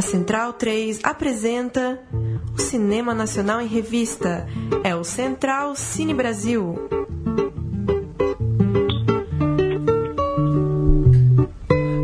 A Central 3 apresenta o Cinema Nacional em Revista. É o Central Cine Brasil.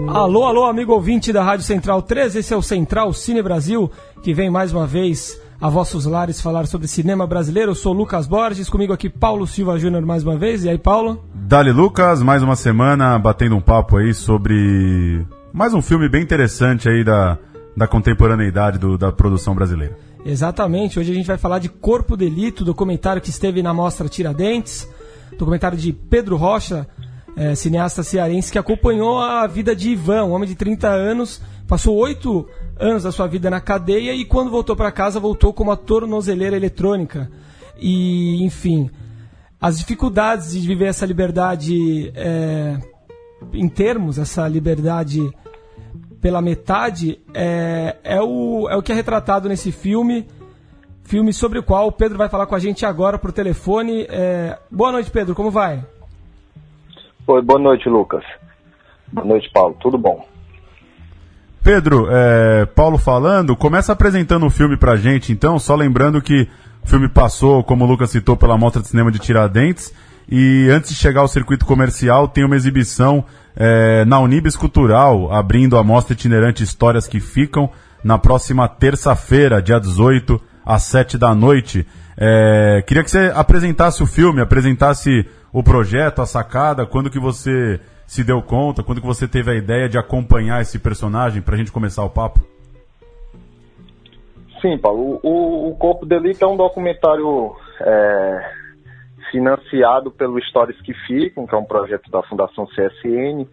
Alô, alô, amigo ouvinte da Rádio Central 3, esse é o Central Cine Brasil, que vem mais uma vez a vossos lares falar sobre cinema brasileiro. Eu sou Lucas Borges, comigo aqui Paulo Silva Júnior mais uma vez. E aí, Paulo? Dali Lucas, mais uma semana batendo um papo aí sobre mais um filme bem interessante aí da, da contemporaneidade do, da produção brasileira. Exatamente, hoje a gente vai falar de Corpo Delito, documentário que esteve na mostra Tiradentes, documentário de Pedro Rocha, é, cineasta cearense que acompanhou a vida de Ivan, um homem de 30 anos, passou oito anos da sua vida na cadeia e quando voltou para casa voltou como a tornozeleira eletrônica. E, enfim, as dificuldades de viver essa liberdade é, em termos, essa liberdade pela metade, é, é, o, é o que é retratado nesse filme. Filme sobre o qual o Pedro vai falar com a gente agora por telefone. É... Boa noite, Pedro, como vai? Oi, boa noite, Lucas. Boa noite, Paulo. Tudo bom? Pedro, é, Paulo falando, começa apresentando o filme pra gente, então, só lembrando que o filme passou, como o Lucas citou, pela Mostra de Cinema de Tiradentes, e antes de chegar ao circuito comercial, tem uma exibição é, na Unibis Cultural, abrindo a mostra itinerante Histórias que Ficam, na próxima terça-feira, dia 18, às 7 da noite. É, queria que você apresentasse o filme, apresentasse o projeto, a sacada, quando que você se deu conta, quando que você teve a ideia de acompanhar esse personagem, para a gente começar o papo? Sim, Paulo. O, o Corpo Delito é um documentário é, financiado pelo Histórias que Ficam, que é um projeto da Fundação CSN,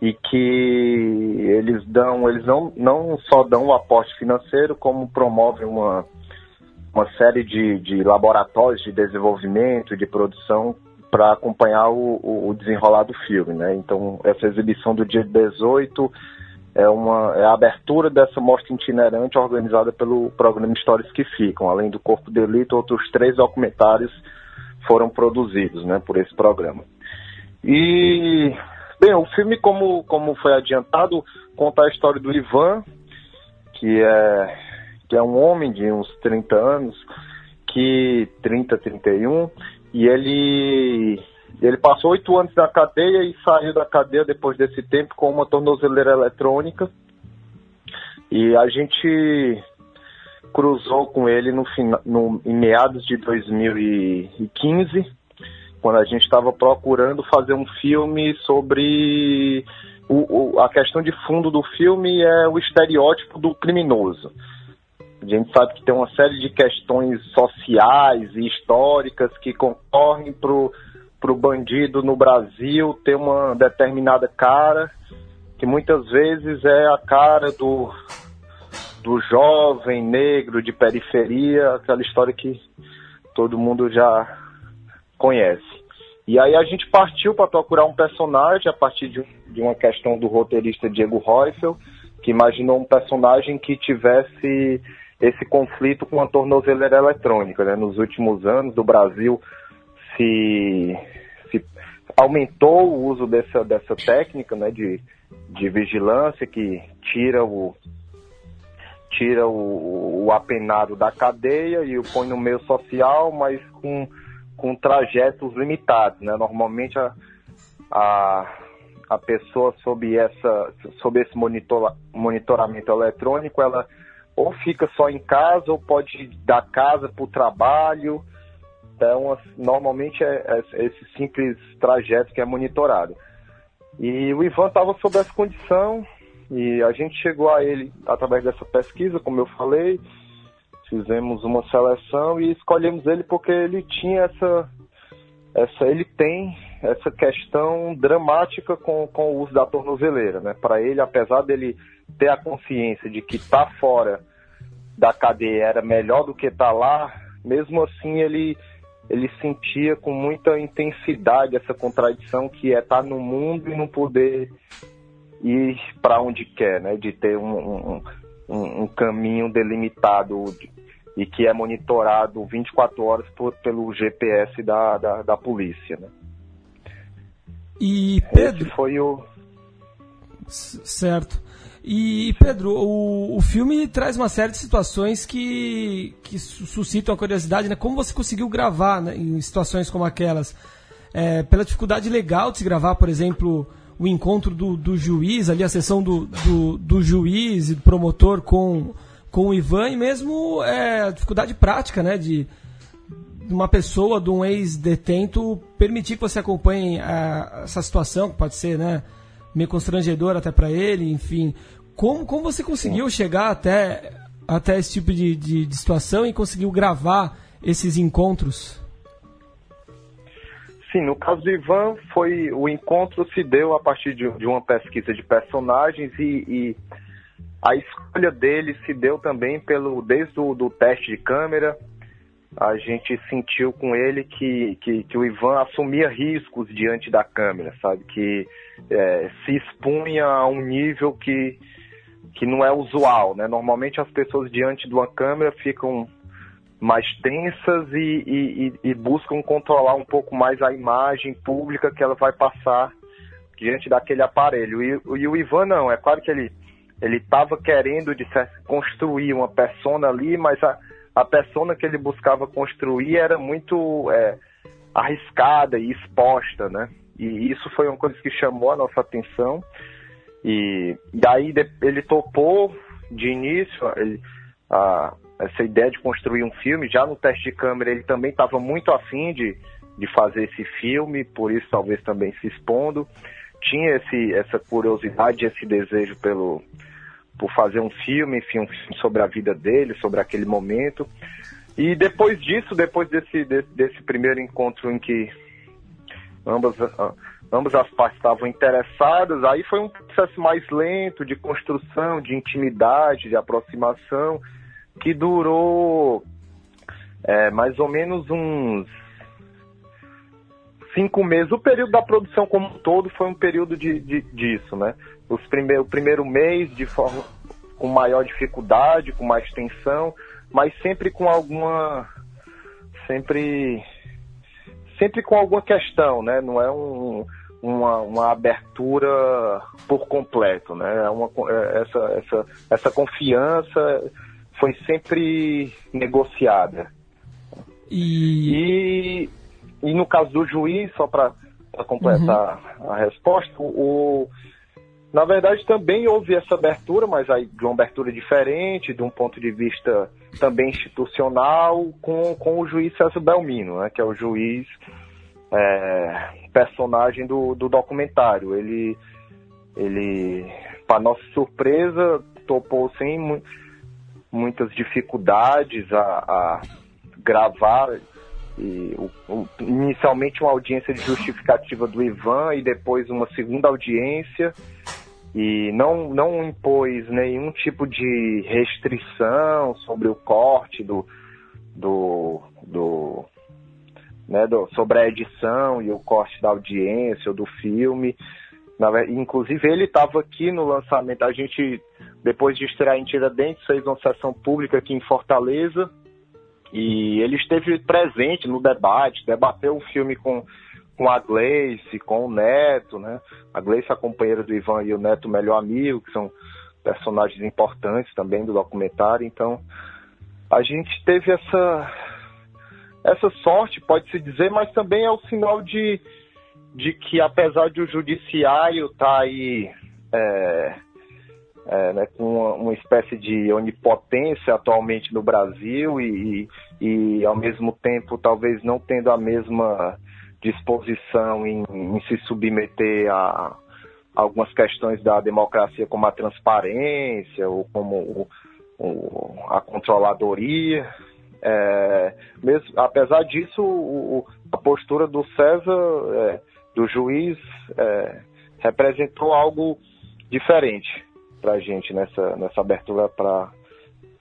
e que eles dão, eles não, não só dão um aporte financeiro, como promovem uma, uma série de, de laboratórios de desenvolvimento de produção para acompanhar o, o, desenrolar do filme, né? Então, essa exibição do dia 18 é, uma, é a abertura dessa mostra itinerante organizada pelo programa Histórias que Ficam. Além do Corpo de Delito, outros três documentários foram produzidos né, por esse programa. E, bem, o filme, como, como foi adiantado, conta a história do Ivan, que é, que é um homem de uns 30 anos, que 30, 31, e ele ele passou oito anos na cadeia e saiu da cadeia depois desse tempo com uma tornozeleira eletrônica. E a gente cruzou com ele no, no, em meados de 2015, quando a gente estava procurando fazer um filme sobre. O, o, a questão de fundo do filme é o estereótipo do criminoso. A gente sabe que tem uma série de questões sociais e históricas que concorrem para o bandido no Brasil ter uma determinada cara, que muitas vezes é a cara do, do jovem negro de periferia, aquela história que todo mundo já conhece. E aí a gente partiu para procurar um personagem a partir de, de uma questão do roteirista Diego Reufel, que imaginou um personagem que tivesse esse conflito com a tornozeleira eletrônica. Né? Nos últimos anos, do Brasil se, se aumentou o uso dessa, dessa técnica né, de, de vigilância que tira o tira o, o apenado da cadeia e o põe no meio social, mas com, com trajetos limitados. Né? Normalmente a, a, a pessoa sob, essa, sob esse monitor, monitoramento eletrônico, ela ou fica só em casa ou pode ir da casa para o trabalho. Então, normalmente é, é esse simples trajeto que é monitorado. E o Ivan estava sob essa condição e a gente chegou a ele através dessa pesquisa, como eu falei, fizemos uma seleção e escolhemos ele porque ele tinha essa, essa ele tem essa questão dramática com, com o uso da tornozeleira, né? Para ele, apesar dele ter a consciência de que tá fora da cadeia era melhor do que tá lá, mesmo assim ele ele sentia com muita intensidade essa contradição que é estar tá no mundo e não poder ir para onde quer, né? De ter um, um, um caminho delimitado e que é monitorado 24 horas por, pelo GPS da, da, da polícia, né? E Pedro... Esse foi o... Certo. E, Pedro, o, o filme traz uma série de situações que, que suscitam a curiosidade, né? Como você conseguiu gravar né, em situações como aquelas? É, pela dificuldade legal de se gravar, por exemplo, o encontro do, do juiz, ali a sessão do, do, do, juiz e do promotor com, com o Ivan, e mesmo é, a dificuldade prática, né? De, uma pessoa, de um ex-detento, permitir que você acompanhe a, essa situação, que pode ser, né? meio constrangedor até para ele, enfim. Como, como você conseguiu chegar até, até esse tipo de, de, de situação e conseguiu gravar esses encontros? Sim, no caso do Ivan, foi o encontro se deu a partir de, de uma pesquisa de personagens e, e, a escolha dele se deu também pelo desde o do teste de câmera. A gente sentiu com ele que, que, que o Ivan assumia riscos diante da câmera, sabe? Que é, se expunha a um nível que, que não é usual, né? Normalmente as pessoas diante de uma câmera ficam mais tensas e, e, e, buscam controlar um pouco mais a imagem pública que ela vai passar diante daquele aparelho. E, e o Ivan não, é claro que ele ele estava querendo de construir uma persona ali, mas a, a persona que ele buscava construir era muito é, arriscada e exposta, né? E isso foi uma coisa que chamou a nossa atenção. E, e aí ele topou de início ele, a, essa ideia de construir um filme. Já no teste de câmera ele também estava muito afim de, de fazer esse filme, por isso talvez também se expondo. Tinha esse, essa curiosidade, esse desejo pelo, por fazer um filme, enfim, um filme sobre a vida dele, sobre aquele momento. E depois disso, depois desse, desse, desse primeiro encontro em que ambas, ambas as partes estavam interessadas. Aí foi um processo mais lento de construção, de intimidade, de aproximação, que durou é, mais ou menos uns cinco meses. O período da produção como um todo foi um período de, de disso, né? Os prime o primeiro mês de forma com maior dificuldade, com mais tensão, mas sempre com alguma sempre sempre com alguma questão, né? Não é um, uma, uma abertura por completo, né? É uma, é, essa, essa, essa confiança foi sempre negociada. E, e, e no caso do juiz, só para completar uhum. a resposta, o, na verdade, também houve essa abertura, mas aí de uma abertura diferente, de um ponto de vista também institucional, com, com o juiz César Belmino, né, que é o juiz é, personagem do, do documentário. Ele, ele para nossa surpresa, topou sem mu muitas dificuldades a, a gravar e, o, o, inicialmente uma audiência de justificativa do Ivan e depois uma segunda audiência e não, não impôs nenhum tipo de restrição sobre o corte do, do, do, né, do, sobre a edição e o corte da audiência ou do filme. Na, inclusive ele estava aqui no lançamento, a gente, depois de estrear em Tiradentes, fez uma sessão pública aqui em Fortaleza e ele esteve presente no debate, debateu o filme com com a Gleice, com o Neto, né? A Gleice, a companheira do Ivan e o Neto, melhor amigo, que são personagens importantes também do documentário. Então, a gente teve essa essa sorte, pode-se dizer, mas também é o sinal de, de que, apesar de o judiciário estar tá aí é, é, né, com uma, uma, espécie de onipotência atualmente no Brasil e, e, e, ao mesmo tempo, talvez não tendo a mesma disposição em, em se submeter a, algumas questões da democracia, como a transparência ou como o, o, a controladoria. É, mesmo, apesar disso, o, a postura do César, é, do juiz, é, representou algo diferente para a gente nessa, nessa abertura para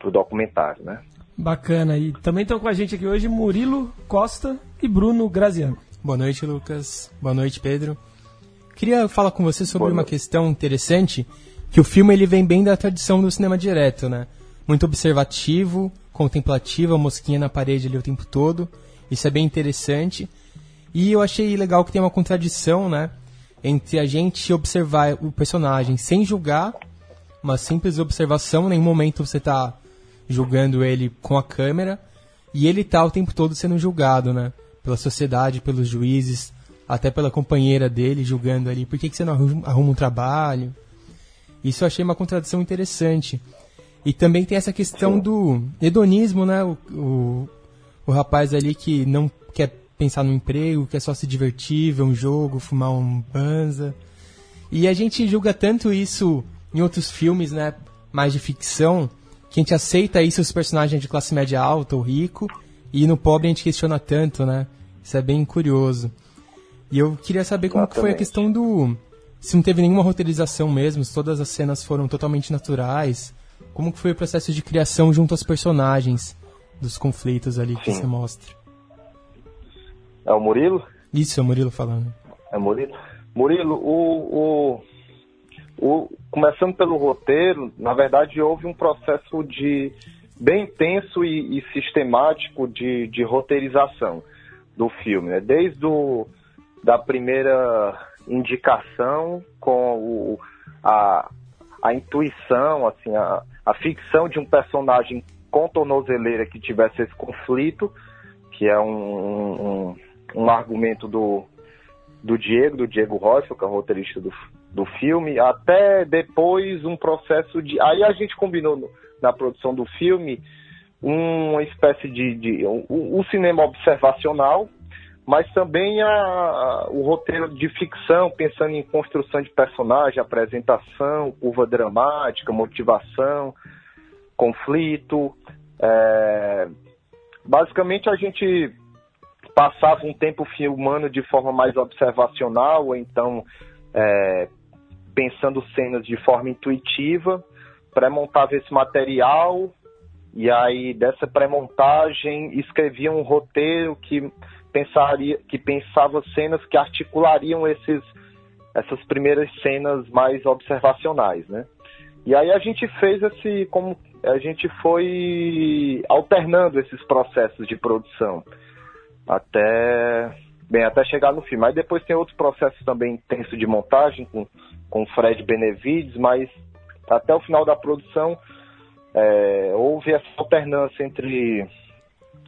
o documentário, né? Bacana. E também estão com a gente aqui hoje Murilo Costa e Bruno Graziano. Boa noite, Lucas. Boa noite, Pedro. Queria falar com você sobre uma questão interessante, que o filme ele vem bem da tradição do cinema direto, né? Muito observativo, contemplativo, a mosquinha na parede ali o tempo todo. Isso é bem interessante. E eu achei legal que tem uma contradição, né? Entre a gente observar o personagem sem julgar, uma simples observação, em nenhum momento você está julgando ele com a câmera, e ele tá o tempo todo sendo julgado, né? Pela sociedade, pelos juízes, até pela companheira dele julgando ali, por que, que você não arruma um trabalho? Isso eu achei uma contradição interessante. E também tem essa questão do hedonismo, né? O, o, o rapaz ali que não quer pensar no emprego, quer só se divertir, ver um jogo, fumar um banza. E a gente julga tanto isso em outros filmes, né? Mais de ficção, que a gente aceita isso os personagens de classe média alta ou rico, e no pobre a gente questiona tanto, né? Isso é bem curioso. E eu queria saber como foi a questão do. Se não teve nenhuma roteirização mesmo, se todas as cenas foram totalmente naturais. Como que foi o processo de criação junto aos personagens dos conflitos ali que Sim. você mostra? É o Murilo? Isso, é o Murilo falando. É o Murilo? Murilo, o, o, o, começando pelo roteiro, na verdade houve um processo de bem intenso e, e sistemático de, de roteirização do filme, né? Desde o, da primeira indicação com o, a, a intuição, assim, a, a ficção de um personagem com tornozeleira que tivesse esse conflito, que é um, um, um argumento do, do Diego, do Diego Rocha, que é o roteirista do, do filme, até depois um processo de. Aí a gente combinou no, na produção do filme uma espécie de, de um, um, cinema observacional, mas também a, a, o roteiro de ficção, pensando em construção de personagem, apresentação, curva dramática, motivação, conflito. É... Basicamente, a gente passava um tempo filmando de forma mais observacional, ou então é, pensando cenas de forma intuitiva, pré-montava esse material e aí dessa pré-montagem escrevia um roteiro que pensaria, que pensava cenas que articulariam esses, essas primeiras cenas mais observacionais, né? E aí a gente fez esse, como a gente foi alternando esses processos de produção até bem até chegar no filme. Aí depois tem outros processos também intensos de montagem com com Fred Benevides, mas até o final da produção é, houve essa alternância entre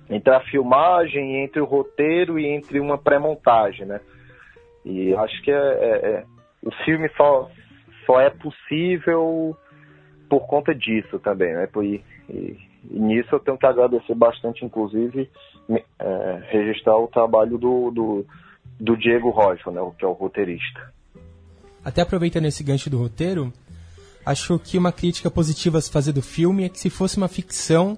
entre a filmagem, entre o roteiro e entre uma pré-montagem, né? E acho que é, é, é, o filme só, só é possível por conta disso também, né? E, e, e nisso eu tenho que agradecer bastante, inclusive, é, registrar o trabalho do, do, do Diego Rocha, né? Que é o roteirista. Até aproveitando esse gancho do roteiro, acho que uma crítica positiva a se fazer do filme é que se fosse uma ficção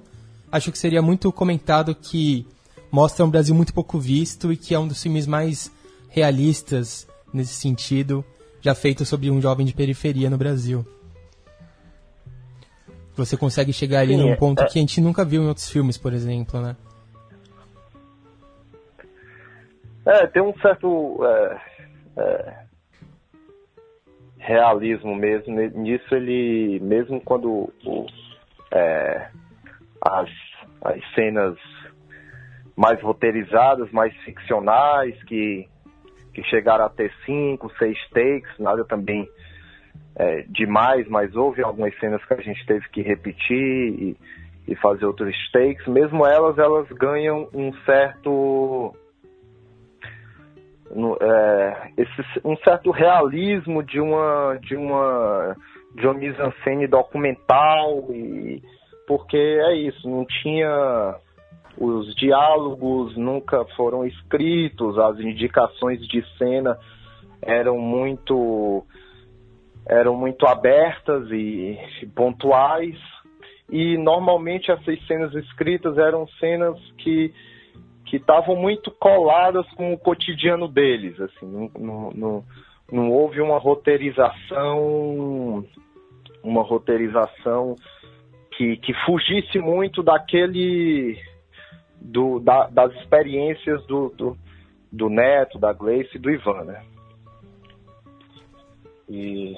acho que seria muito comentado que mostra um Brasil muito pouco visto e que é um dos filmes mais realistas nesse sentido, já feito sobre um jovem de periferia no Brasil. Você consegue chegar ali Sim, num ponto é... que a gente nunca viu em outros filmes, por exemplo, né? É, tem um certo é, é, realismo mesmo nisso. Ele, mesmo quando o, é, as, as cenas mais roteirizadas, mais ficcionais, que, que chegaram a ter cinco, seis takes, nada também é, demais, mas houve algumas cenas que a gente teve que repetir e, e fazer outros takes. Mesmo elas, elas ganham um certo é, esse, um certo realismo de uma de uma de uma mise-en-scène documental e porque é isso, não tinha os diálogos nunca foram escritos, as indicações de cena eram muito eram muito abertas e pontuais. E normalmente essas cenas escritas eram cenas que que estavam muito coladas com o cotidiano deles assim não, não, não, não houve uma roteirização uma roteirização que, que fugisse muito daquele do, da, das experiências do, do, do, Neto, da Gleice e do Ivan, né? E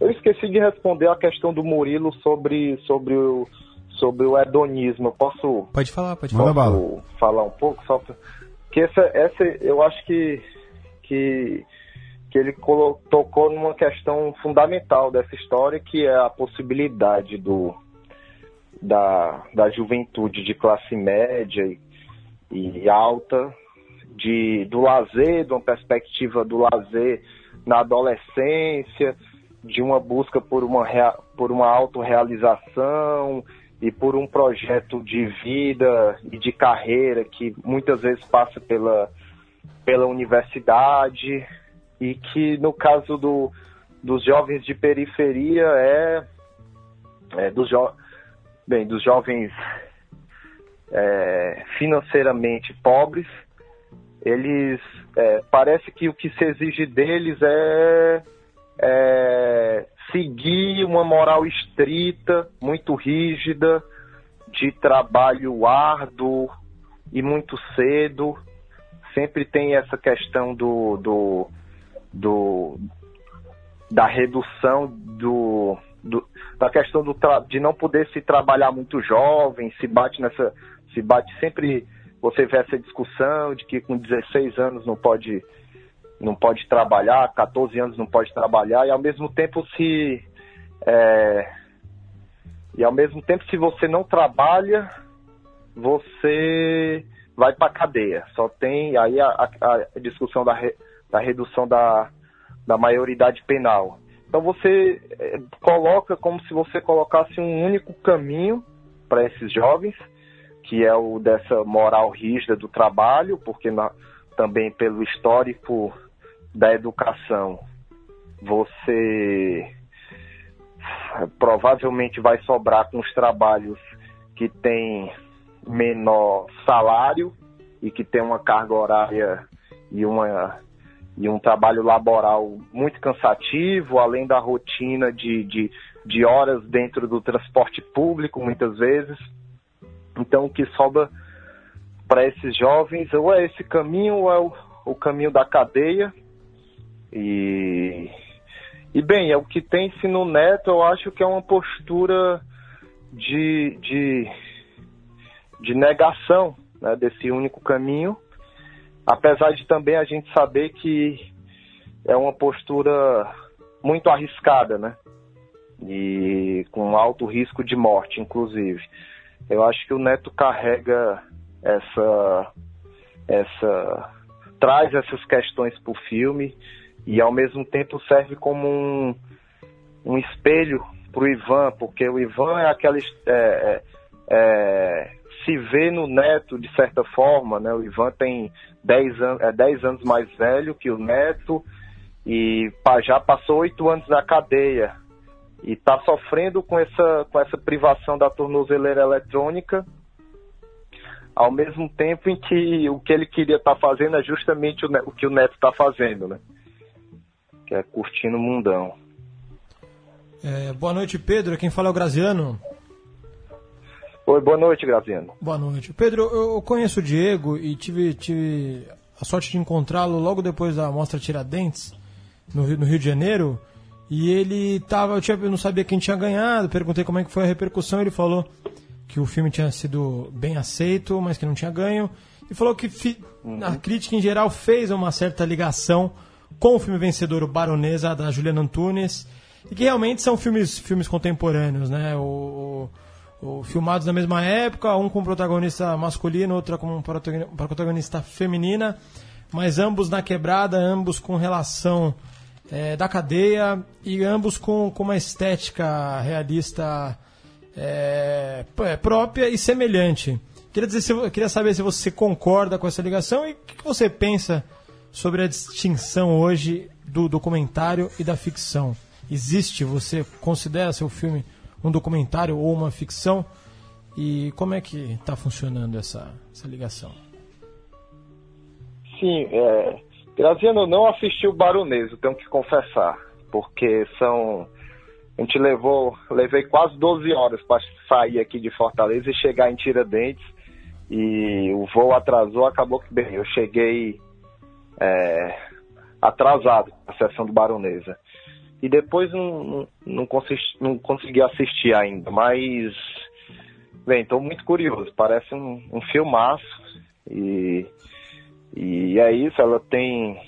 eu esqueci de responder a questão do Murilo sobre, sobre, o, sobre o hedonismo. Eu posso. Pode falar, pode falar. Posso falar um pouco? Só pra, que essa, essa eu acho que, que, que ele tocou numa questão fundamental dessa história, que é a possibilidade do, da, da juventude de classe média e, e alta, de, do lazer, de uma perspectiva do lazer na adolescência, de uma busca por uma, por uma autorrealização e por um projeto de vida e de carreira que muitas vezes passa pela, pela universidade e que no caso do, dos jovens de periferia é, é dos, jo bem, dos jovens é, financeiramente pobres, eles é, parece que o que se exige deles é, é seguir uma moral estrita, muito rígida, de trabalho árduo e muito cedo. Sempre tem essa questão do, do do, da redução do, do da questão do de não poder se trabalhar muito jovem, se bate nessa, se bate sempre, você vê essa discussão de que com 16 anos não pode não pode trabalhar, 14 anos não pode trabalhar, e ao mesmo tempo se é, e ao mesmo tempo se você não trabalha, você vai para cadeia. Só tem aí a, a, a discussão da, da redução da, da maioridade penal. Então você é, coloca como se você colocasse um único caminho para esses jovens, que é o dessa moral rígida do trabalho, porque na, também pelo histórico da educação você provavelmente vai sobrar com os trabalhos que têm menor salário e que tem uma carga horária e uma e um trabalho laboral muito cansativo, além da rotina de, de, de horas dentro do transporte público, muitas vezes. Então, o que sobra para esses jovens ou é esse caminho ou é o, o caminho da cadeia. E, e, bem, é o que tem-se no Neto, eu acho que é uma postura de, de, de negação né, desse único caminho apesar de também a gente saber que é uma postura muito arriscada, né? E com alto risco de morte, inclusive. Eu acho que o Neto carrega essa essa traz essas questões para o filme e ao mesmo tempo serve como um, um espelho para o Ivan, porque o Ivan é aquela é, é, é se vê no neto de certa forma, né? O Ivan tem 10 anos, é 10 anos mais velho que o neto e já passou oito anos na cadeia e está sofrendo com essa, com essa privação da tornozeleira eletrônica, ao mesmo tempo em que o que ele queria estar tá fazendo é justamente o, o que o neto está fazendo, né? Que é curtindo o mundão. É, boa noite, Pedro. Quem fala é o Graziano. Oi, boa noite, Graziano. Boa noite. Pedro, eu conheço o Diego e tive, tive a sorte de encontrá-lo logo depois da Mostra Tiradentes, no Rio, no Rio de Janeiro. E ele tava, eu, tinha, eu não sabia quem tinha ganhado, perguntei como é que foi a repercussão, ele falou que o filme tinha sido bem aceito, mas que não tinha ganho. E falou que fi, uhum. a crítica em geral fez uma certa ligação com o filme vencedor, o Baronesa, da Juliana Antunes, e que realmente são filmes, filmes contemporâneos, né? O, filmados na mesma época, um com protagonista masculino, outra com protagonista feminina, mas ambos na quebrada, ambos com relação é, da cadeia e ambos com, com uma estética realista é, é própria e semelhante. Queria, dizer queria saber se você concorda com essa ligação e o que você pensa sobre a distinção hoje do documentário e da ficção. Existe, você considera seu filme um documentário ou uma ficção. E como é que está funcionando essa, essa ligação? Sim, é, Graziano, eu não assisti o Baroneso, tenho que confessar, porque são. A gente levou, levei quase 12 horas para sair aqui de Fortaleza e chegar em Tiradentes. E o voo atrasou, acabou que bem, eu cheguei é, atrasado na sessão do Baronesa. E depois não, não, não, consegui, não consegui assistir ainda, mas bem, estou muito curioso, parece um, um filmaço e, e é isso, ela tem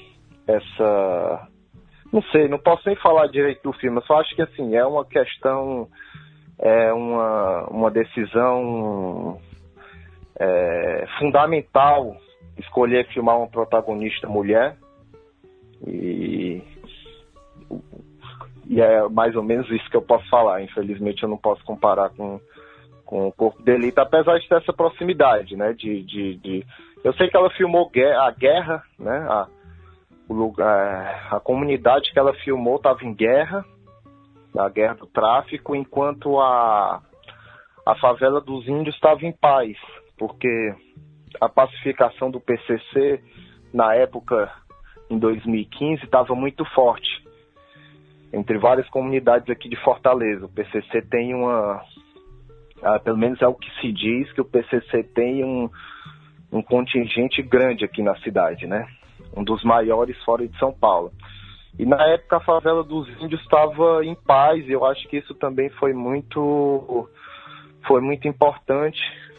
essa não sei, não posso nem falar direito do filme, eu só acho que assim, é uma questão, é uma, uma decisão é, fundamental escolher filmar uma protagonista mulher. E, e é mais ou menos isso que eu posso falar. Infelizmente eu não posso comparar com, com o Corpo de Elite, apesar de ter essa proximidade, né? De, de, de... Eu sei que ela filmou a guerra, né? A, o lugar, a comunidade que ela filmou estava em guerra, na guerra do tráfico, enquanto a, a favela dos índios estava em paz, porque a pacificação do PCC na época, em 2015, estava muito forte entre várias comunidades aqui de Fortaleza. O PCC tem uma, ah, pelo menos é o que se diz, que o PCC tem um, um contingente grande aqui na cidade, né? um dos maiores fora de São Paulo. E na época a favela dos índios estava em paz, e eu acho que isso também foi muito foi muito importante.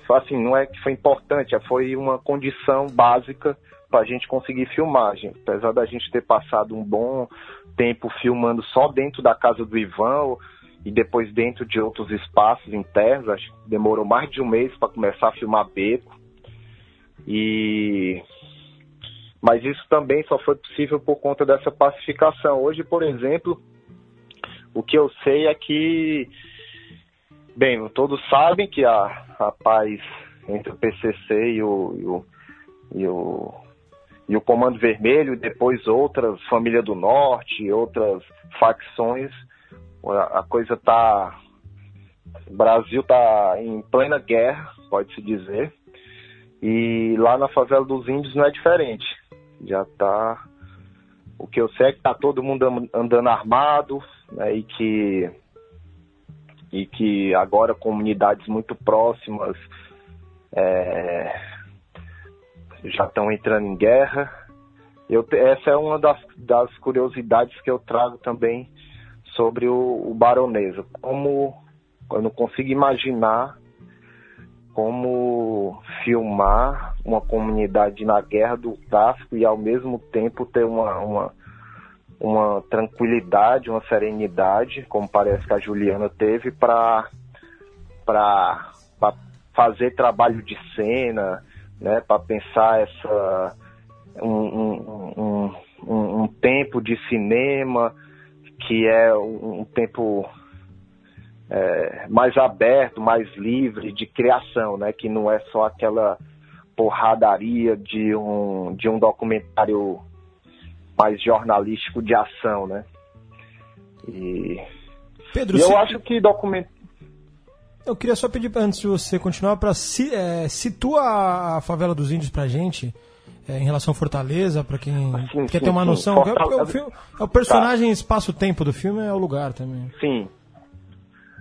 Assim, não é que foi importante, é, foi uma condição básica para a gente conseguir filmagem. Apesar da gente ter passado um bom tempo filmando só dentro da casa do Ivan e depois dentro de outros espaços internos, acho que demorou mais de um mês para começar a filmar beco. E mas isso também só foi possível por conta dessa pacificação. Hoje, por exemplo, o que eu sei é que, bem, todos sabem que a, a paz entre o PCC e o, e o, e o, e o Comando Vermelho, e depois outras, Família do Norte, outras facções, a, a coisa está. O Brasil está em plena guerra, pode-se dizer. E lá na favela dos índios não é diferente já tá. O que eu sei é que tá todo mundo andando armado, né, e que e que agora comunidades muito próximas é, já estão entrando em guerra. Eu, essa é uma das, das curiosidades que eu trago também sobre o, o. Como eu não consigo imaginar como filmar uma comunidade na guerra do tráfico e ao mesmo tempo ter uma, uma, uma tranquilidade, uma serenidade, como parece que a Juliana teve, para fazer trabalho de cena, né, para pensar essa um, um, um, um, tempo de cinema que é um tempo é, mais aberto, mais livre de criação, né? Que não é só aquela porradaria de um, de um documentário mais jornalístico de ação, né? E, Pedro, e eu acho que documento eu queria só pedir antes de você continuar para si, é, situa a favela dos índios pra gente é, em relação a Fortaleza, para quem sim, quer sim, ter uma sim. noção. É, é, o, filme, é o personagem tá. espaço-tempo do filme, é o lugar também. Sim,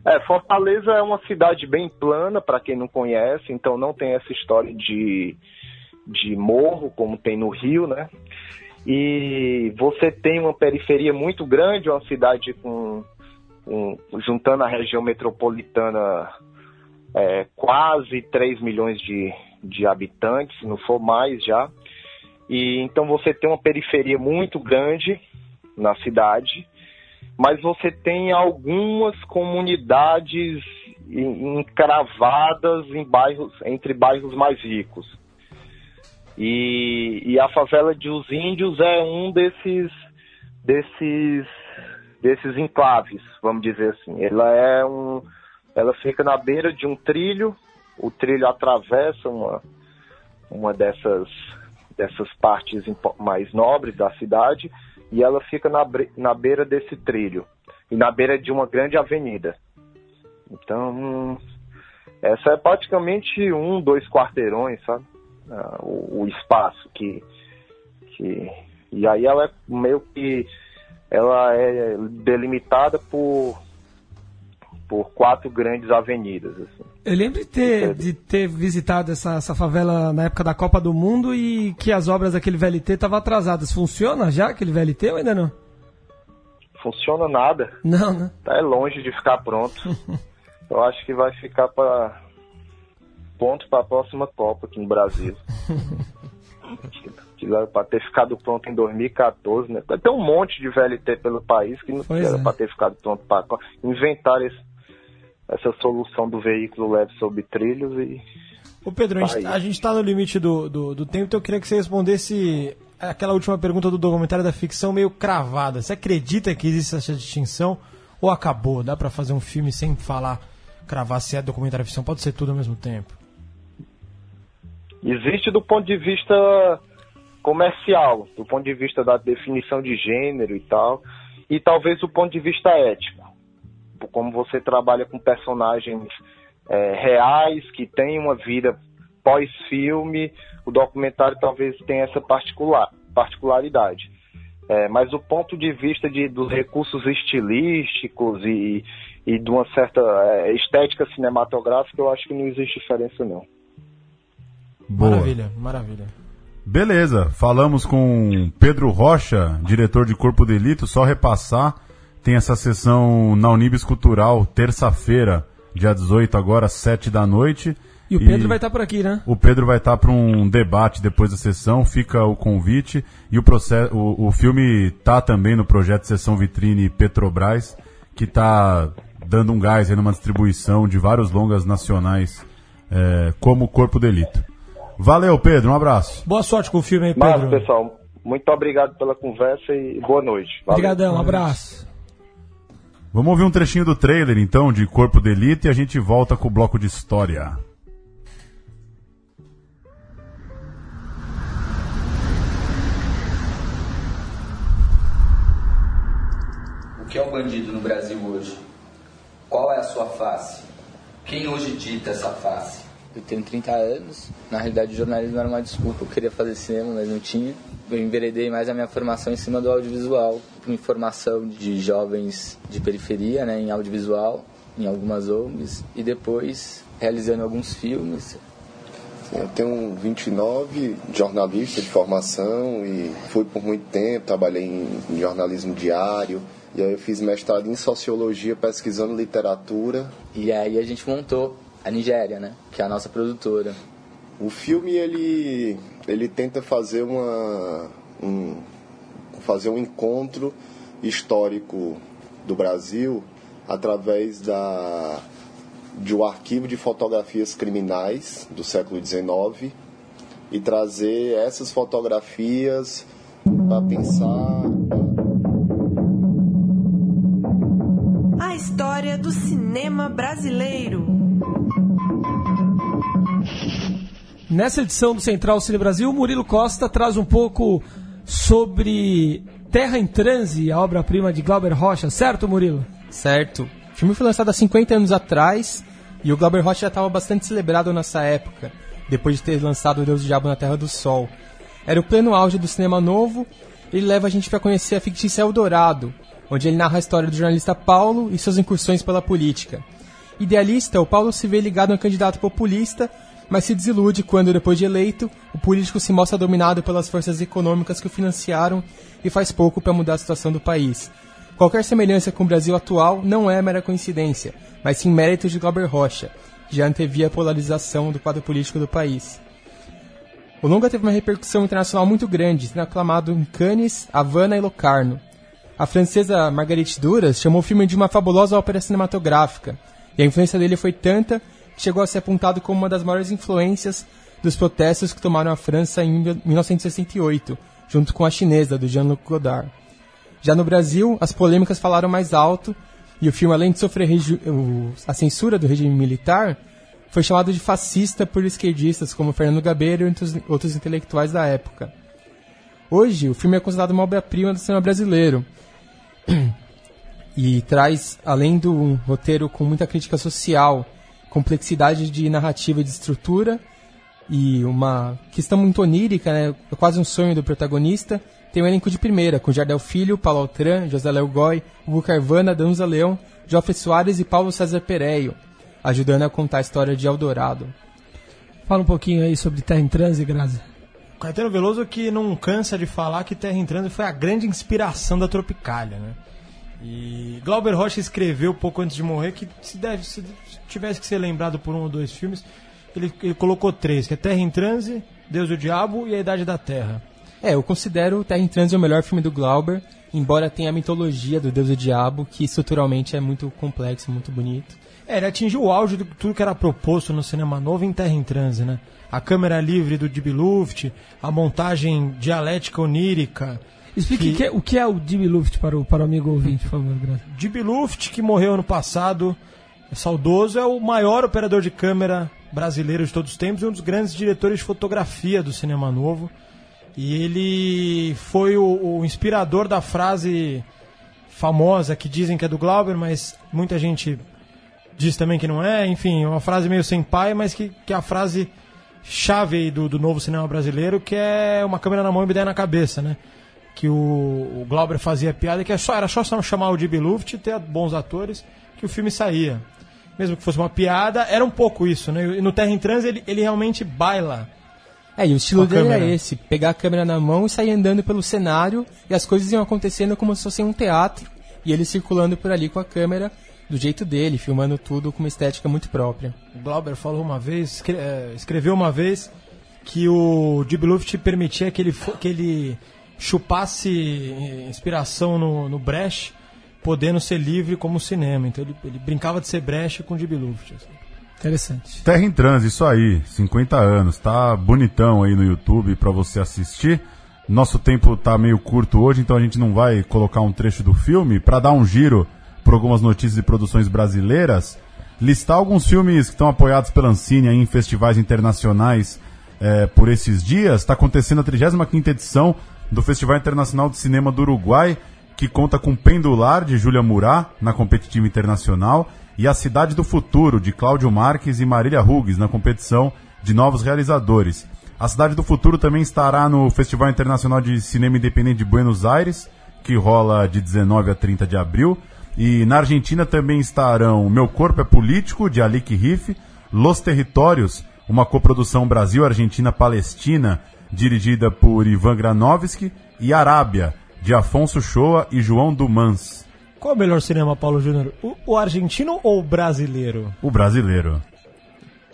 é, Fortaleza é uma cidade bem plana, para quem não conhece, então não tem essa história de, de morro, como tem no Rio, né? E você tem uma periferia muito grande, uma cidade com, um, juntando a região metropolitana, é, quase 3 milhões de, de habitantes, se não for mais já. E então você tem uma periferia muito grande na cidade mas você tem algumas comunidades encravadas em bairros, entre bairros mais ricos. E, e a favela de Os Índios é um desses, desses, desses enclaves, vamos dizer assim. Ela é um, ela fica na beira de um trilho, o trilho atravessa uma, uma dessas, dessas partes mais nobres da cidade e ela fica na, na beira desse trilho e na beira de uma grande avenida. Então, essa é praticamente um, dois quarteirões, sabe? Ah, o, o, espaço que, que. E aí ela é meio que. Ela é delimitada por por quatro grandes avenidas. Assim. Eu lembro de ter, de ter visitado essa, essa favela na época da Copa do Mundo e que as obras daquele VLT estavam atrasadas. Funciona já aquele VLT ou ainda não? Funciona nada. Não, né? Tá é longe de ficar pronto. Eu acho que vai ficar para ponto para a próxima Copa aqui no Brasil. para ter ficado pronto em 2014, né? Tem um monte de VLT pelo país que não Pois era é. para ter ficado pronto para inventar esse- essa solução do veículo leve sobre trilhos e Ô Pedro, a gente, gente tá no limite do, do, do tempo, então eu queria que você respondesse aquela última pergunta do documentário da ficção meio cravada. Você acredita que existe essa distinção ou acabou? Dá pra fazer um filme sem falar, cravar se é documentário ficção? Pode ser tudo ao mesmo tempo. Existe do ponto de vista comercial, do ponto de vista da definição de gênero e tal, e talvez do ponto de vista ético, como você trabalha com personagens é, reais que têm uma vida pós-filme, o documentário talvez tenha essa particular, particularidade. É, mas do ponto de vista de, dos recursos estilísticos e, e de uma certa é, estética cinematográfica, eu acho que não existe diferença não. Boa. Maravilha, maravilha. Beleza, falamos com Pedro Rocha, diretor de Corpo de Delito. Só repassar, tem essa sessão na Unibis Cultural, terça-feira, dia 18, agora, 7 da noite. E o Pedro vai estar por aqui, né? O Pedro vai estar para um debate depois da sessão, fica o convite. E o, processo, o, o filme tá também no projeto Sessão Vitrine Petrobras, que está dando um gás aí numa distribuição de vários longas nacionais, é, como Corpo Delito. Valeu, Pedro, um abraço. Boa sorte com o filme aí, Mas, Pedro. pessoal, muito obrigado pela conversa e boa noite. Valeu. Obrigadão, um abraço. Vamos ouvir um trechinho do trailer, então, de Corpo Delito e a gente volta com o bloco de história. O que é um bandido no Brasil hoje? Qual é a sua face? Quem hoje dita essa face? Eu tenho 30 anos. Na realidade, o jornalismo era uma desculpa. Eu queria fazer cinema, mas não tinha. Eu enveredei mais a minha formação em cima do audiovisual, com informação de jovens de periferia, né, em audiovisual, em algumas ONGs, e depois realizando alguns filmes. Eu tenho 29, jornalista de formação e fui por muito tempo, trabalhei em, em jornalismo diário. E aí eu fiz mestrado em sociologia, pesquisando literatura. E aí a gente montou a Nigéria, né, que é a nossa produtora. O filme ele ele tenta fazer uma um, fazer um encontro histórico do Brasil através da de um arquivo de fotografias criminais do século XIX e trazer essas fotografias para pensar A história do cinema brasileiro. Nessa edição do Central Cine Brasil, Murilo Costa traz um pouco sobre Terra em Transe, a obra-prima de Glauber Rocha, certo, Murilo? Certo. O filme foi lançado há 50 anos atrás e o Glauber Rocha já estava bastante celebrado nessa época, depois de ter lançado Deus do Diabo na Terra do Sol. Era o pleno auge do cinema novo, ele leva a gente para conhecer a fictícia Eldorado, onde ele narra a história do jornalista Paulo e suas incursões pela política. Idealista, o Paulo se vê ligado a um candidato populista, mas se desilude quando, depois de eleito, o político se mostra dominado pelas forças econômicas que o financiaram e faz pouco para mudar a situação do país. Qualquer semelhança com o Brasil atual não é mera coincidência, mas sim mérito de Glauber Rocha, que já antevia a polarização do quadro político do país. O longa teve uma repercussão internacional muito grande, sendo aclamado em Cannes, Havana e Locarno. A francesa Marguerite Duras chamou o filme de uma fabulosa ópera cinematográfica, e a influência dele foi tanta chegou a ser apontado como uma das maiores influências dos protestos que tomaram a França em 1968, junto com a chinesa, do Jean-Luc Godard. Já no Brasil, as polêmicas falaram mais alto, e o filme, além de sofrer a censura do regime militar, foi chamado de fascista por esquerdistas como Fernando Gabeira e outros intelectuais da época. Hoje, o filme é considerado uma obra-prima do cinema brasileiro. E traz, além do roteiro com muita crítica social, complexidade de narrativa e de estrutura, e uma questão muito onírica, né? É quase um sonho do protagonista. Tem um elenco de primeira, com Jardel Filho, Paulo Altran, José Léo Goy, Hugo Carvana, Danusa Leão, Joffre Soares e Paulo César Pereio, ajudando a contar a história de Eldorado. Fala um pouquinho aí sobre Terra em Transe, Grazi. Caetano Veloso que não cansa de falar que Terra em Transe foi a grande inspiração da Tropicália, né? E Glauber Rocha escreveu pouco antes de morrer que se, deve, se tivesse que ser lembrado por um ou dois filmes, ele, ele colocou três, que é Terra em Transe, Deus e o Diabo e A Idade da Terra. É, eu considero Terra em Transe o melhor filme do Glauber, embora tenha a mitologia do Deus e o Diabo, que estruturalmente é muito complexo, muito bonito. É, ele atingiu o auge de tudo que era proposto no cinema novo em Terra em Transe, né? A câmera livre do Dib Luft, a montagem dialética onírica. Explique Que- que- o que é o Dib Luft para o, para o amigo ouvinte, por favor, Graça. Dib Luft, que morreu ano passado, é saudoso, é o maior operador de câmera brasileiro de todos os tempos e um dos grandes diretores de fotografia do cinema novo. E ele foi o, o inspirador da frase famosa que dizem que é do Glauber, mas muita gente diz também que não é. Enfim, é uma frase meio sem pai, mas que, que é a frase chave do, do novo cinema brasileiro, que é uma câmera na mão e ideia na cabeça, né? Que o, o Glauber fazia piada que é só, era só chamar o Dib Luft e ter bons atores que o filme saía. Mesmo que fosse uma piada, era um pouco isso, né? E no Terra em Trans ele, ele realmente baila. É, e o estilo dele câmera. é esse, pegar a câmera na mão e sair andando pelo cenário, e as coisas iam acontecendo como se fosse um teatro, e ele circulando por ali com a câmera do jeito dele, filmando tudo com uma estética muito própria. O Glauber falou uma vez, eh, escreveu uma vez que o Dib Luft permitia que ele, que ele chupasse eh, inspiração no, no Brecht, podendo ser livre como o cinema. Então ele, ele brincava de ser Brecht com o Dib Luft. assim. Interessante. Terra em Transe, isso aí, 50 anos, tá bonitão aí no YouTube pra você assistir. Nosso tempo tá meio curto hoje, então a gente não vai colocar um trecho do filme Pra dar um giro por algumas notícias e produções brasileiras. Listar alguns filmes que estão apoiados pela Ancine em festivais internacionais eh, por esses dias. Está acontecendo a 35ª edição do Festival Internacional de Cinema do Uruguai, que conta com Pendular, de Júlia Murat, na competitiva internacional, e A Cidade do Futuro, de Cláudio Marques e Marília Hugues, na competição de novos realizadores. A Cidade do Futuro também estará no Festival Internacional de Cinema Independente de Buenos Aires, que rola de 19 a 30 de abril. E na Argentina também estarão Meu Corpo é Político, de Alik Riff, Los Territórios, uma coprodução Brasil-Argentina-Palestina, dirigida por Ivan Granovski, e Arábia, de Afonso Shoa e João Dumans, Qual é o melhor cinema, Paulo Júnior? O, o argentino ou o brasileiro? o brasileiro.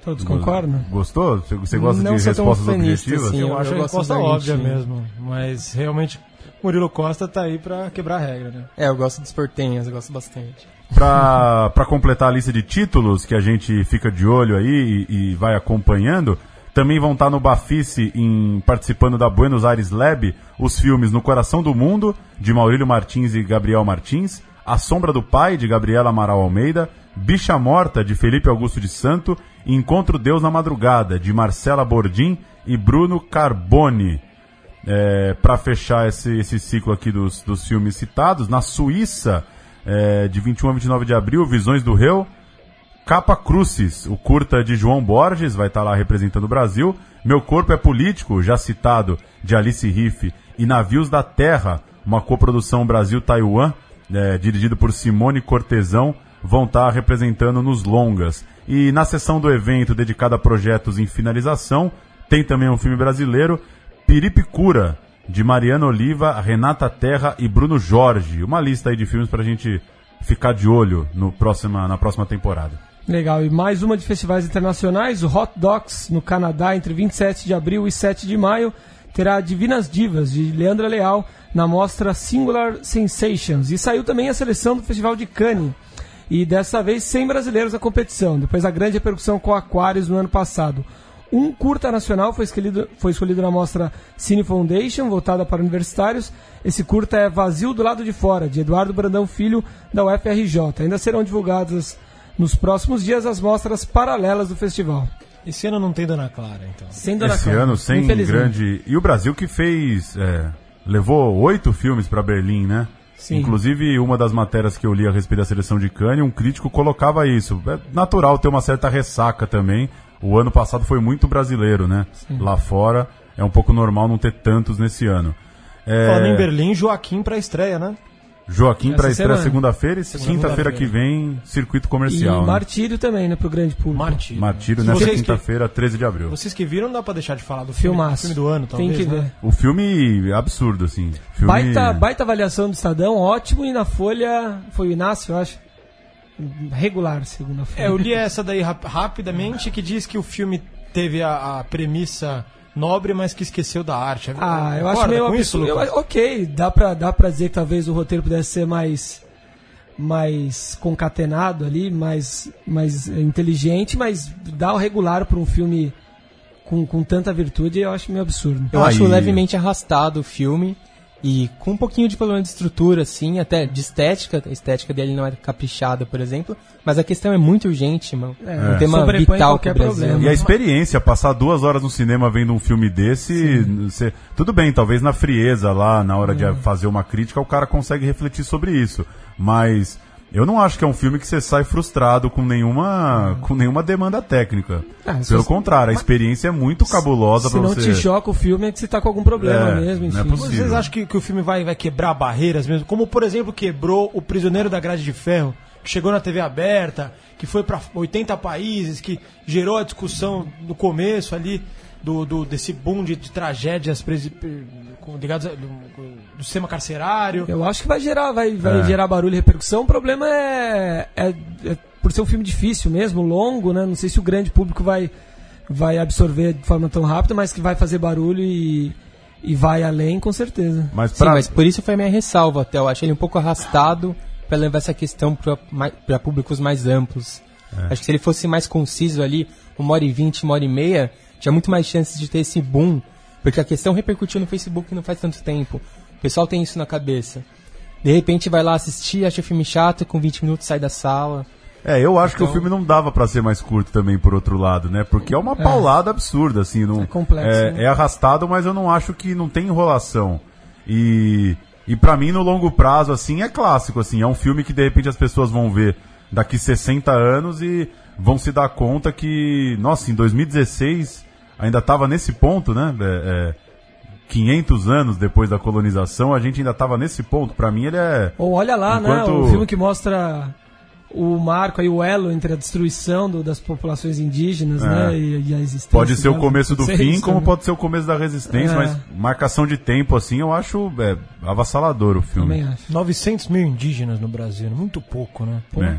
Todos concordam? Gostou? Você- gosta Não de respostas objetivas? assim. eu, eu- acho eu a resposta óbvia mesmo. Mas realmente, Murilo Costa tá aí pra quebrar a regra, né? É, eu gosto dos portenhos, eu gosto bastante. Pra, pra completar a lista de títulos que a gente fica de olho aí e, e vai acompanhando, também vão estar no Bafice em, participando da Buenos Aires Lab os filmes No Coração do Mundo, de Maurílio Martins e Gabriel Martins, A Sombra do Pai, de Gabriela Amaral Almeida, Bicha Morta, de Felipe Augusto de Santo, e Encontro Deus na Madrugada, de Marcela Bordim e Bruno Carboni. É, para fechar esse, esse ciclo aqui dos, dos filmes citados, na Suíça, é, de 21 a 29 de abril, Visões do Réu, Capa Crucis, o curta de João Borges, vai estar lá representando o Brasil. Meu Corpo é Político, já citado, de Alice Riff, e Navios da Terra, uma coprodução Brasil-Taiwan, é, dirigido por Simone Cortesão, vão estar representando nos longas. E na sessão do evento dedicada a projetos em finalização, tem também um filme brasileiro, Piripicura, de Mariana Oliva, Renata Terra e Bruno Jorge. Uma lista aí de filmes pra gente ficar de olho no próxima, na próxima temporada. Legal, e mais uma de festivais internacionais, o Hot Docs, no Canadá, entre 27 de abril e 7 de maio, terá Divinas Divas, de Leandra Leal, na mostra Singular Sensations. E saiu também a seleção do Festival de Cannes. E dessa vez 100 brasileiros na competição, depois da grande repercussão com Aquarius no ano passado. Um curta nacional foi escolhido, foi escolhido na mostra Cine Foundation, voltada para universitários. Esse curta é Vazio do Lado de Fora, de Eduardo Brandão Filho, da UFRJ. Ainda serão divulgadas nos próximos dias as mostras paralelas do festival. Esse ano não tem Dona Clara, então. Sem Dona Esse Clara, ano sem grande. E o Brasil que fez. é, levou oito filmes para Berlim, né? Sim. Inclusive, uma das matérias que eu li a respeito da seleção de Cannes, um crítico colocava isso. É natural ter uma certa ressaca também. O ano passado foi muito brasileiro, né? Lá fora é um pouco normal não ter tantos nesse ano. É, Falando em Berlim, Joaquim pra estreia, né? Joaquim para segunda-feira e quinta-feira que vem, circuito comercial. E né? Martírio também, né, pro grande público. Martírio. Martírio nessa quinta-feira, 13 de abril. Vocês que viram, não dá pra deixar de falar do filme, Filmaço. filme do ano, Tem talvez, que né? ver. O filme é absurdo, assim. Filme... Baita, baita avaliação do Estadão, ótimo. E na Folha, foi o Inácio, eu acho. Regular, segundo a Folha. É, eu li essa daí rap- rapidamente, que diz que o filme teve a, a premissa nobre, mas que esqueceu da arte. Ah, eu acho meio com isso, absurdo. Lucas? Eu- ok, dá pra, dá pra dizer que talvez o roteiro pudesse ser mais mais concatenado ali, mais, mais inteligente, mas dar o regular pra um filme com, com tanta virtude eu acho meio absurdo. Eu Ah, acho levemente arrastado o filme e com um pouquinho de problema de estrutura, assim, até de estética. A estética dele não é caprichada, por exemplo. Mas a questão é muito urgente, mano. É, um tema sobrepõe vital qualquer pro Brasil. problema. E a experiência, passar duas horas no cinema vendo um filme desse, você- tudo bem, talvez na frieza lá, na hora de fazer uma crítica, o cara consegue refletir sobre isso. Mas eu não acho que é um filme que você sai frustrado com nenhuma, com nenhuma demanda técnica. Ah, se Pelo você- contrário, a experiência é muito cabulosa Se pra não você. te choca o filme é que você tá com algum problema É, mesmo, não é enfim. possível. Vocês acham que, que o filme vai, vai quebrar barreiras mesmo? Como, por exemplo, quebrou o Prisioneiro da Grade de Ferro, que chegou na TV aberta, que foi para 80 países, que gerou a discussão no começo ali do, do- desse boom de, de tragédias presi- com- ligadas ao- do, do sistema carcerário. Eu acho que vai gerar, vai, vai É. gerar barulho e repercussão. O problema é, é- é por ser um filme difícil mesmo, longo, né? Não sei se o grande público vai, vai absorver de forma tão rápida, mas que vai fazer barulho e, e vai além, com certeza. Mas Sim, pra... mas por isso foi a minha ressalva até. Eu achei ele um pouco arrastado para levar essa questão para públicos mais amplos. Acho que se ele fosse mais conciso ali, uma hora e vinte, uma hora e meia, tinha muito mais chances de ter esse boom. Porque a questão repercutiu no Facebook não faz tanto tempo. O pessoal tem isso na cabeça. De repente vai lá assistir, acha o filme chato, com 20 minutos sai da sala. É, eu acho que o Então- filme não dava pra ser mais curto também, por outro lado, né? Porque é uma paulada absurda, assim. Não, É complexo, É, né? é arrastado, mas eu não acho que não tem enrolação. E, e para mim, no longo prazo, assim, é clássico, assim. É um filme que, de repente, as pessoas vão ver daqui 60 anos e vão se dar conta que, nossa, em 2016 ainda tava nesse ponto, né? É, é, 500 anos depois da colonização, a gente ainda tava nesse ponto. Pra mim, ele é... Ou olha lá, Enquanto- né? O filme que mostra o marco aí, o elo entre a destruição do- das populações indígenas, É. né? E, e a existência. Pode ser o começo do fim, como também. pode ser o começo da resistência, É. mas marcação de tempo, assim, eu acho é, avassalador o filme. Também acho. 900 mil indígenas no Brasil, muito pouco, né? É.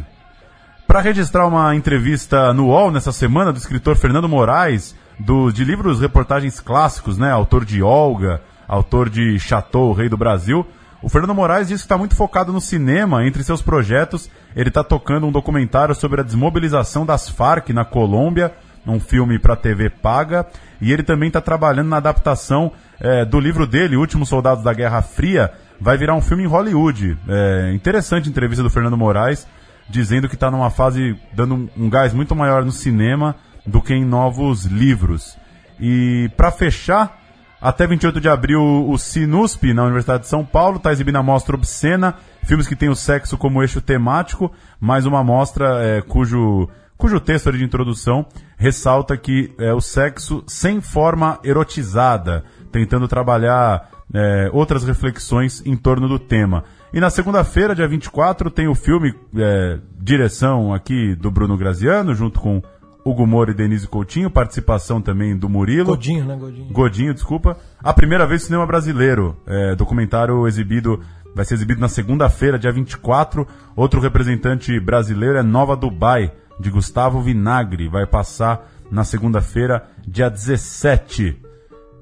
Para registrar uma entrevista no UOL nessa semana do escritor Fernando Moraes, do, de livros reportagens clássicos, né? Autor de Olga, autor de Chateau, o Rei do Brasil. O Fernando Moraes disse que está muito focado no cinema. Entre seus projetos, ele está tocando um documentário sobre a desmobilização das Farc na Colômbia, um filme para TV paga. E ele também está trabalhando na adaptação eh, do livro dele, Últimos Soldados da Guerra Fria. Vai virar um filme em Hollywood. É, interessante entrevista do Fernando Moraes dizendo que está numa fase dando um, um gás muito maior no cinema do que em novos livros. E para fechar, até 28 de abril, o Sinusp, na Universidade de São Paulo, está exibindo a mostra Obscena, filmes que têm o sexo como eixo temático, mais uma mostra é, cujo, cujo texto de introdução ressalta que é o sexo sem forma erotizada, tentando trabalhar é, outras reflexões em torno do tema. E na segunda-feira, dia 24, tem o filme, é, direção aqui do Bruno Graziano, junto com Hugo Moura e Denise Coutinho, participação também do Murilo. Godinho, né, Godinho? Godinho, desculpa. A primeira vez no cinema brasileiro. É, documentário exibido, vai ser exibido na segunda-feira, dia 24. Outro representante brasileiro é Nova Dubai, de Gustavo Vinagre. Vai passar na segunda-feira, dia 17.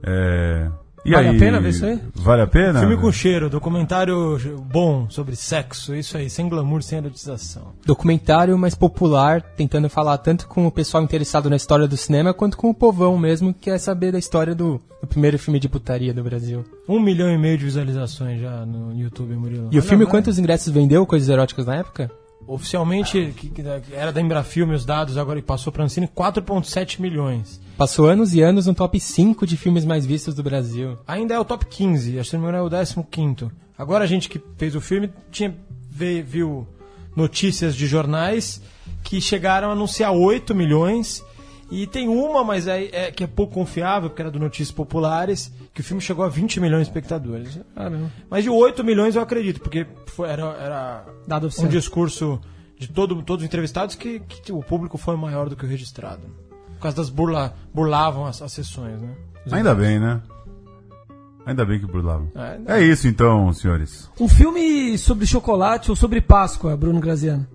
É, e Vale aí, a pena ver isso aí? Vale a pena? Filme com cheiro, documentário bom sobre sexo, isso aí, sem glamour, sem erotização. Documentário mais popular, tentando falar tanto com o pessoal interessado na história do cinema, quanto com o povão mesmo, que quer saber da história do, do primeiro filme de putaria do Brasil. Um milhão e meio de visualizações já no YouTube, Murilo. E o Olha filme, lá. quantos ingressos vendeu, coisas eróticas na época? Oficialmente, que, que era da Embrafilme os dados, agora e passou para Ancine, 4,7 milhões. Passou anos e anos no top 5 de filmes mais vistos do Brasil. Ainda é o top 15, acho que não é o 15. Agora a gente que fez o filme tinha, viu notícias de jornais que chegaram a anunciar 8 milhões. E tem uma, mas é, é- que é pouco confiável, porque era do Notícias Populares, que o filme chegou a 20 milhões de espectadores. Caramba. Mas de 8 milhões eu acredito, porque foi- era, era Dado um certo. discurso de todo, todos os entrevistados que, que o público foi maior do que o registrado. Por causa das burla, burlavam as, as sessões, né? Os Ainda bem, né? Ainda bem que burlavam. É. É isso então, senhores. Um filme sobre chocolate ou sobre Páscoa, Bruno Graziano?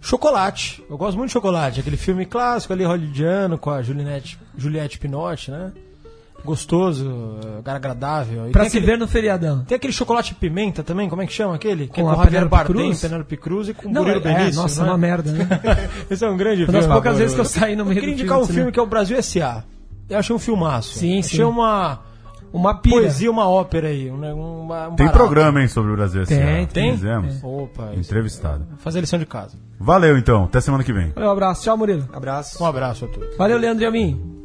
Chocolate. Eu gosto muito de chocolate. Aquele filme clássico ali, hollywoodiano, com a Juliette, Juliette Pinotti, né? gostoso, é, agradável. E Pra se aquele- ver no feriadão. Tem aquele chocolate pimenta também, como é que chama aquele? Que Com é a com Javier Bardem? Penélope Cruz e com Não, Murilo é, Benício. nossa, né? uma merda, né? Esse é um grande Uma filme. das poucas vezes que eu saí no meio Eu queria indicar um filme, que é o Brasil S.A. Eu achei um filmaço. Sim, achei sim. uma Uma pira. poesia, uma ópera aí. Um, uma, um Tem barato. programa, hein, sobre o Brasil. Tem, tem. Fizemos. Opa, isso. Entrevistado. fazer a lição de casa. Valeu, então. Até semana que vem. Valeu, um abraço. Tchau, Murilo. Abraço. Um abraço a todos. Valeu, Leandro e a mim.